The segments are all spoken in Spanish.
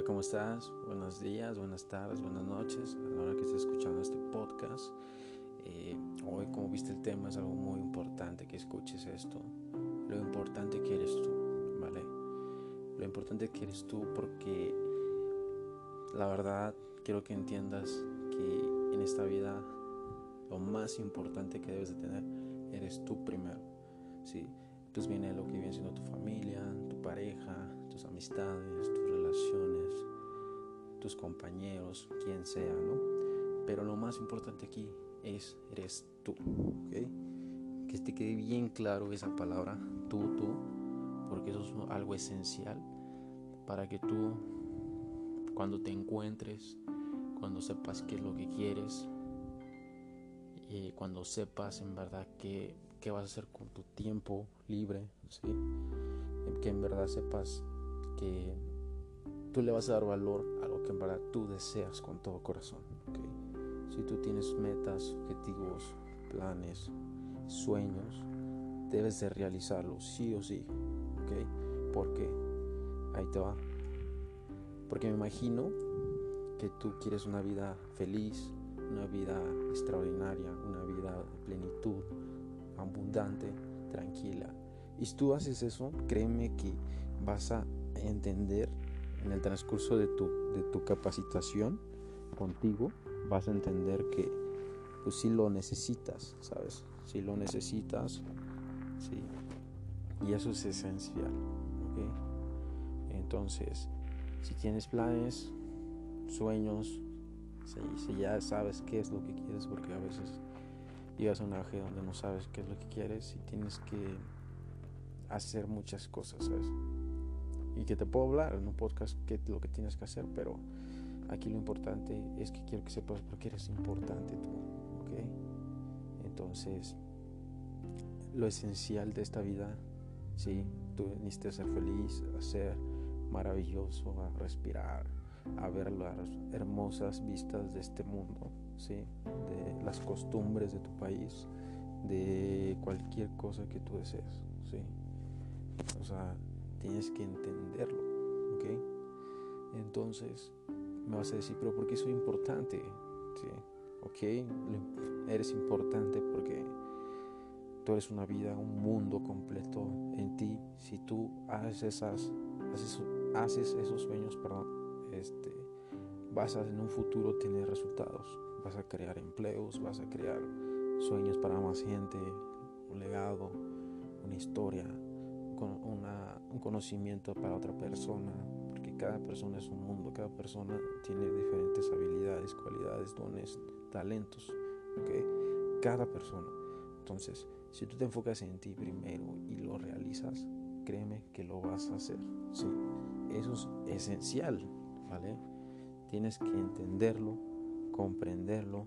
Hola, ¿cómo estás? Buenos días, buenas tardes, buenas noches. A la hora que estés escuchando este podcast, eh, hoy, como viste el tema, es algo muy importante que escuches esto. Lo importante que eres tú, ¿vale? Lo importante que eres tú porque la verdad quiero que entiendas que en esta vida lo más importante que debes de tener eres tú primero, ¿sí? Entonces viene lo que viene siendo tu familia, tu pareja, tus amistades, tus relaciones, tus compañeros, quien sea, ¿no? Pero lo más importante aquí es, eres tú, ¿ok? Que te quede bien claro esa palabra, tú, tú, porque eso es algo esencial para que tú, cuando te encuentres, cuando sepas qué es lo que quieres, y cuando sepas en verdad qué, qué vas a hacer con tu tiempo libre, ¿sí? que en verdad sepas que tú le vas a dar valor a que en verdad tú deseas con todo corazón. Si tú tienes metas, objetivos, planes, sueños, debes de realizarlos sí o sí. ¿okay? Porque ahí te va. Porque me imagino que tú quieres una vida feliz, una vida extraordinaria, una vida de plenitud, abundante, tranquila. Y si tú haces eso, créeme que vas a entender en el transcurso de tu, de tu capacitación contigo, vas a entender que pues sí lo necesitas, ¿sabes? Si lo necesitas, sí. Y eso es esencial, ¿ok? Entonces, si tienes planes, sueños, si, ya sabes qué es lo que quieres, porque a veces llegas a un aje donde no sabes qué es lo que quieres y tienes que hacer muchas cosas, ¿sabes? Y que te puedo hablar en un podcast qué es lo que tienes que hacer, pero aquí lo importante es que quiero que sepas por qué eres importante tú, ¿ok? Entonces, lo esencial de esta vida, sí, tú necesitas ser feliz, a ser maravilloso, a respirar, a ver las hermosas vistas de este mundo, ¿sí? de las costumbres de tu país, de cualquier cosa que tú desees. ¿sí? O sea, tienes que entenderlo. ¿ok? Entonces, me vas a decir, pero ¿por qué soy importante? ¿Sí? ¿Ok? Eres importante porque tú eres una vida, un mundo completo en ti. Si tú haces esas, haces, esos sueños, perdón, este, vas a en un futuro tener resultados, vas a crear empleos, vas a crear sueños para más gente, un legado, una historia, conocimiento para otra persona, porque cada persona es un mundo, cada persona tiene diferentes habilidades, cualidades, dones, talentos, cada persona. Entonces, si tú te enfocas en ti primero y lo realizas, créeme que lo vas a hacer. ¿sí? Eso es esencial ¿vale? Tienes que entenderlo, comprenderlo,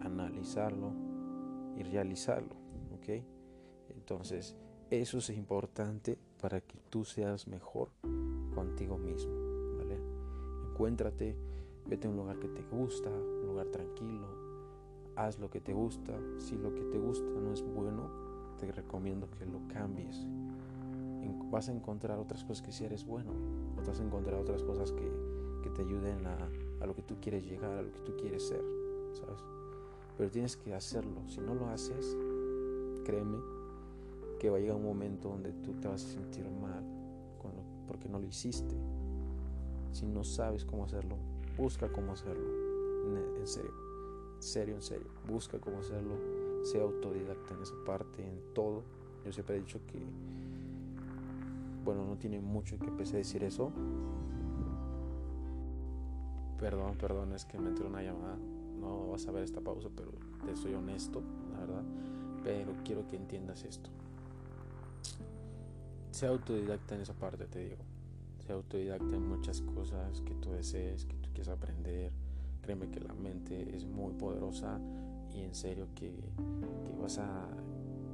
analizarlo y realizarlo, ¿ok? Entonces, eso es importante para que tú seas mejor contigo mismo, ¿vale? Encuéntrate, vete a un lugar que te gusta, un lugar tranquilo, haz lo que te gusta. Si lo que te gusta no es bueno, te recomiendo que lo cambies vas a encontrar otras cosas que si eres bueno, vas a encontrar otras cosas que, que te ayuden a, a, lo que tú quieres llegar, a lo que tú quieres ser, ¿sabes? Pero tienes que hacerlo. Si no lo haces, créeme que va a llegar un momento donde tú te vas a sentir mal porque no lo hiciste. Si no sabes cómo hacerlo, busca cómo hacerlo. En serio, en serio, en serio. Busca cómo hacerlo. Sea autodidacta en esa parte, en todo. Yo siempre he dicho que bueno, no tiene mucho que empecé a decir eso. Perdón, perdón, es que me entró una llamada. No vas a ver esta pausa, pero te soy honesto, la verdad. Pero quiero que entiendas esto. Sea autodidacta en esa parte, te digo. Sea autodidacta en muchas cosas que tú desees, que tú quieres aprender. Créeme que la mente es muy poderosa y en serio que, que vas, a,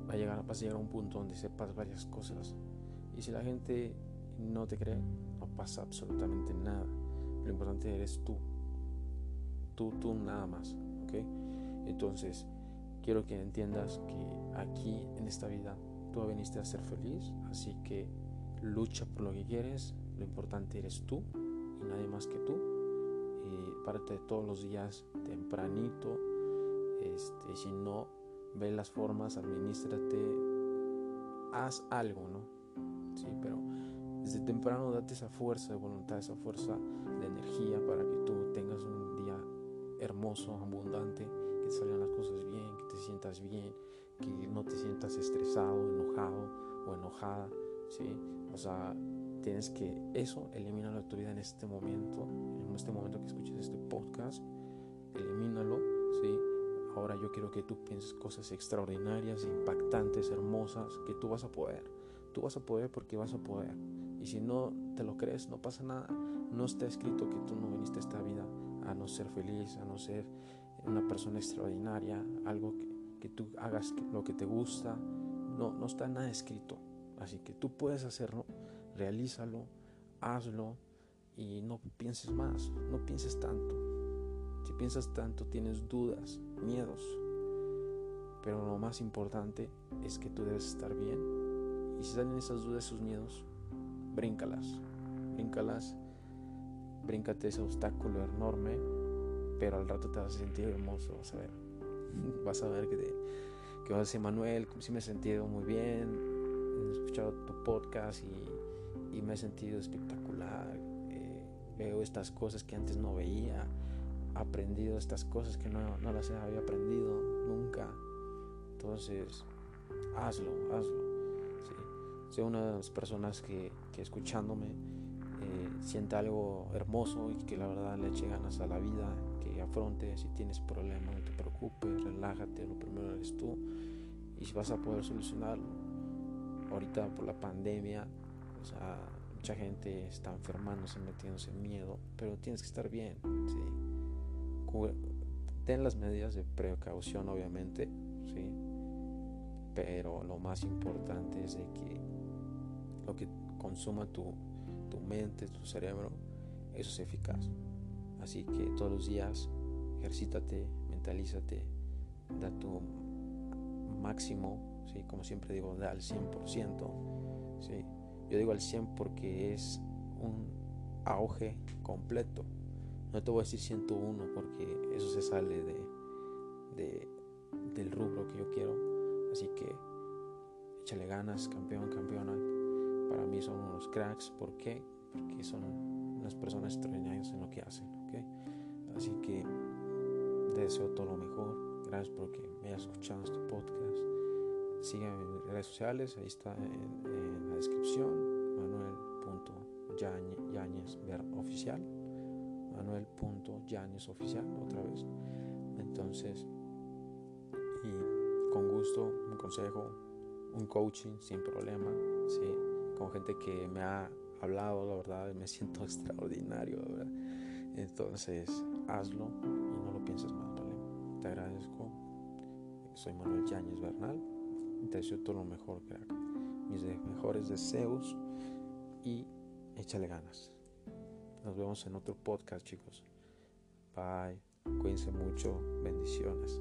a llegar, vas a llegar a un punto donde sepas varias cosas y si la gente no te cree, no pasa absolutamente nada. Lo importante eres tú. Tú, tú nada más. ¿Ok? Entonces, quiero que entiendas que aquí en esta vida tú viniste a ser feliz. Así que lucha por lo que quieres. Lo importante eres tú. y nadie más que tú. Y párate todos los días tempranito. Este, si no, ve las formas, administrate, haz algo, ¿no? Sí, pero desde temprano date esa fuerza de voluntad, esa fuerza de energía para que tú tengas un día hermoso, abundante, que te salgan las cosas bien, que te sientas bien, que no te sientas estresado, enojado o enojada, ¿sí? O sea, tienes que eso, elimina la autoridad en este momento, en este momento que escuches este podcast, elimínalo, ¿sí? Ahora yo quiero que tú pienses cosas extraordinarias, impactantes, hermosas, que tú vas a poder. Tú vas a poder porque vas a poder. Y si no te lo crees, no pasa nada. No está escrito que tú no viniste a esta vida a no ser feliz, a no ser una persona extraordinaria, algo que, que tú hagas lo que te gusta. No, no está nada escrito. Así que tú puedes hacerlo, realízalo, hazlo y no pienses más, no pienses tanto. Si piensas tanto, tienes dudas, miedos. Pero lo más importante es que tú debes estar bien. Y si salen esas dudas, esos miedos, bríncalas, bríncalas, bríncate ese obstáculo enorme, pero al rato te vas a sentir hermoso, vas a ver. Vas a ver que, te, que vas a decir, Manuel, sí me he sentido muy bien, he escuchado tu podcast y, y me he sentido espectacular. Eh, veo estas cosas que antes no veía, aprendido estas cosas que no, no las había aprendido nunca. Entonces, hazlo, hazlo. ¿sí? Sé una de las personas que, que escuchándome eh, siente algo hermoso y que la verdad le eche ganas a la vida, que afronte si tienes problemas, no te preocupes, relájate, lo primero eres tú y si vas a poder solucionarlo. Ahorita por la pandemia, o sea, mucha gente está enfermándose, metiéndose en miedo, pero tienes que estar bien, ¿sí? ten las medidas de precaución obviamente, ¿sí? pero lo más importante es de que lo que consuma tu, tu mente, tu cerebro, eso es eficaz. Así que todos los días ejercítate, mentalízate, da tu máximo, ¿sí? como siempre digo, da al 100%. ¿sí? Yo digo al 100 porque es un auge completo. No te voy a decir 101 porque eso se sale de, de, del rubro que yo quiero. Así que échale ganas, campeón, campeona. Para mí son unos cracks. ¿Por qué? Porque son unas personas extraordinarias en lo que hacen. ¿okay? Así que deseo todo lo mejor. Gracias porque me hayas escuchado este podcast. Sígueme en redes sociales. Ahí está en, en la descripción. Manuel.yañez oficial Manuel.yanes oficial otra vez. Entonces, y con gusto, un consejo, un coaching sin problema, ¿sí? Con gente que me ha hablado, la verdad, me siento extraordinario, ¿verdad? Entonces, hazlo y no lo pienses más, ¿vale? Te agradezco. Soy Manuel Yáñez Bernal. Te deseo todo lo mejor, crack. Mis mejores deseos y échale ganas. Nos vemos en otro podcast, chicos. Bye. Cuídense mucho. Bendiciones.